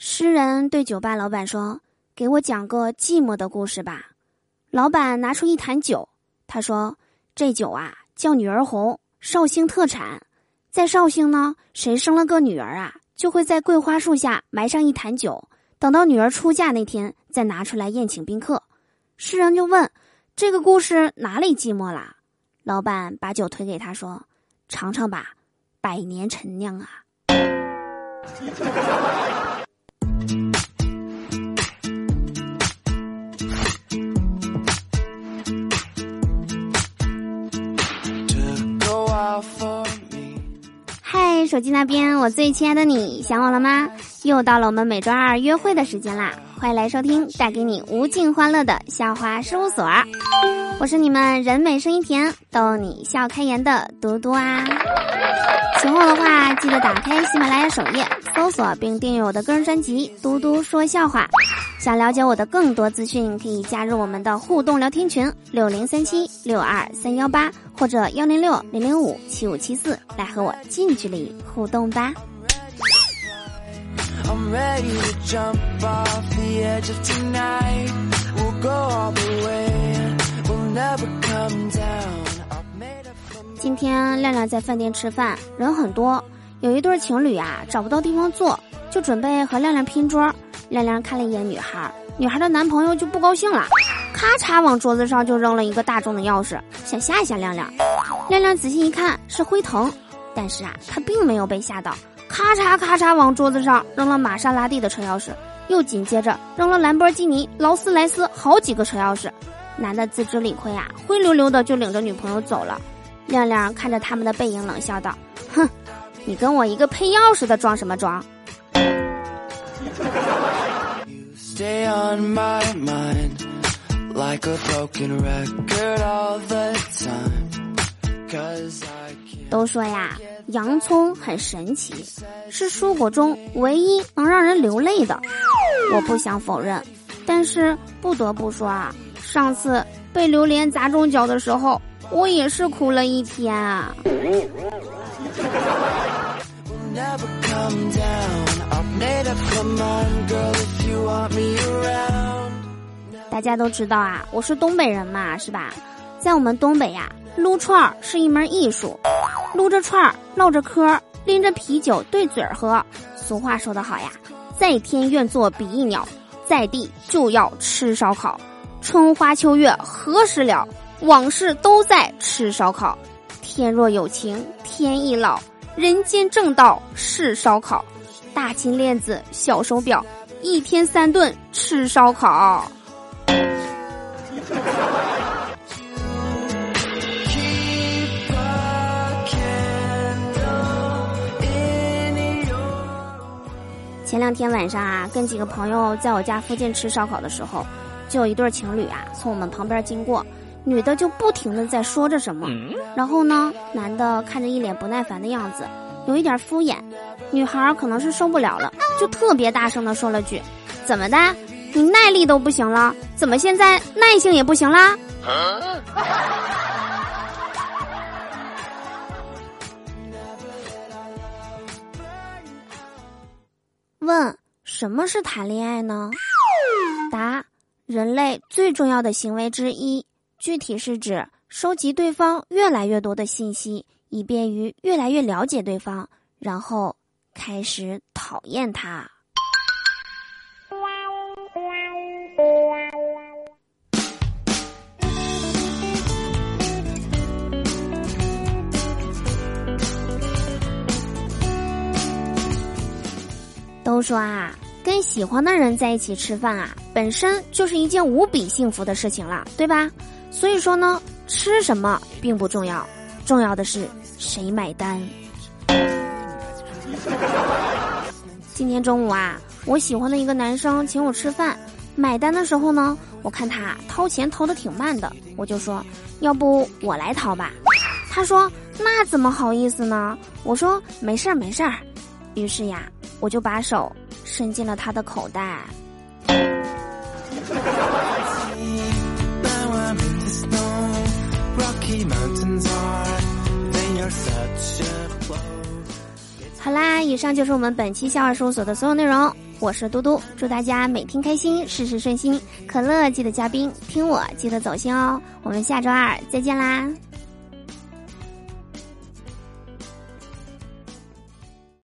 诗人对酒吧老板说：“给我讲个寂寞的故事吧。”老板拿出一坛酒，他说：“这酒啊叫女儿红，绍兴特产。在绍兴呢，谁生了个女儿啊，就会在桂花树下埋上一坛酒，等到女儿出嫁那天再拿出来宴请宾客。”诗人就问：“这个故事哪里寂寞啦？”老板把酒推给他说：“尝尝吧，百年陈酿啊。” 嗨，手机那边，我最亲爱的你，想我了吗？又到了我们每周二约会的时间啦！欢迎来收听，带给你无尽欢乐的笑话事务所。我是你们人美声音甜、逗你笑开颜的嘟嘟啊！喜欢我的话，记得打开喜马拉雅首页，搜索并订阅我的个人专辑《嘟嘟说笑话》。想了解我的更多资讯，可以加入我们的互动聊天群六零三七六二三幺八或者幺零六零零五七五七四，来和我近距离互动吧。今天亮亮在饭店吃饭，人很多，有一对情侣啊找不到地方坐，就准备和亮亮拼桌。亮亮看了一眼女孩，女孩的男朋友就不高兴了，咔嚓往桌子上就扔了一个大众的钥匙，想吓一吓亮亮。亮亮仔细一看是辉腾，但是啊，他并没有被吓到，咔嚓咔嚓往桌子上扔了玛莎拉蒂的车钥匙，又紧接着扔了兰博基尼、劳斯莱斯好几个车钥匙。男的自知理亏啊，灰溜溜的就领着女朋友走了。亮亮看着他们的背影，冷笑道：“哼，你跟我一个配钥匙的装什么装？” 都说呀，洋葱很神奇，是蔬果中唯一能让人流泪的。我不想否认，但是不得不说啊，上次被榴莲砸中脚的时候，我也是哭了一天啊。大家都知道啊，我是东北人嘛，是吧？在我们东北呀，撸串儿是一门艺术，撸着串儿，唠着嗑儿，拎着啤酒对嘴儿喝。俗话说得好呀，在天愿作比翼鸟，在地就要吃烧烤。春花秋月何时了？往事都在吃烧烤。天若有情天亦老，人间正道是烧烤。大金链子，小手表，一天三顿吃烧烤。前两天晚上啊，跟几个朋友在我家附近吃烧烤的时候，就有一对情侣啊从我们旁边经过，女的就不停的在说着什么，然后呢，男的看着一脸不耐烦的样子，有一点敷衍，女孩可能是受不了了，就特别大声的说了句：“怎么的？你耐力都不行了？怎么现在耐性也不行啦？” 问什么是谈恋爱呢？答：人类最重要的行为之一，具体是指收集对方越来越多的信息，以便于越来越了解对方，然后开始讨厌他。都说啊，跟喜欢的人在一起吃饭啊，本身就是一件无比幸福的事情了，对吧？所以说呢，吃什么并不重要，重要的是谁买单。今天中午啊，我喜欢的一个男生请我吃饭，买单的时候呢，我看他掏钱掏的挺慢的，我就说，要不我来掏吧。他说，那怎么好意思呢？我说，没事儿没事儿。于是呀。我就把手伸进了他的口袋。好啦，以上就是我们本期笑话事务所的所有内容。我是嘟嘟，祝大家每天开心，事事顺心。可乐记得加冰，听我记得走心哦。我们下周二再见啦！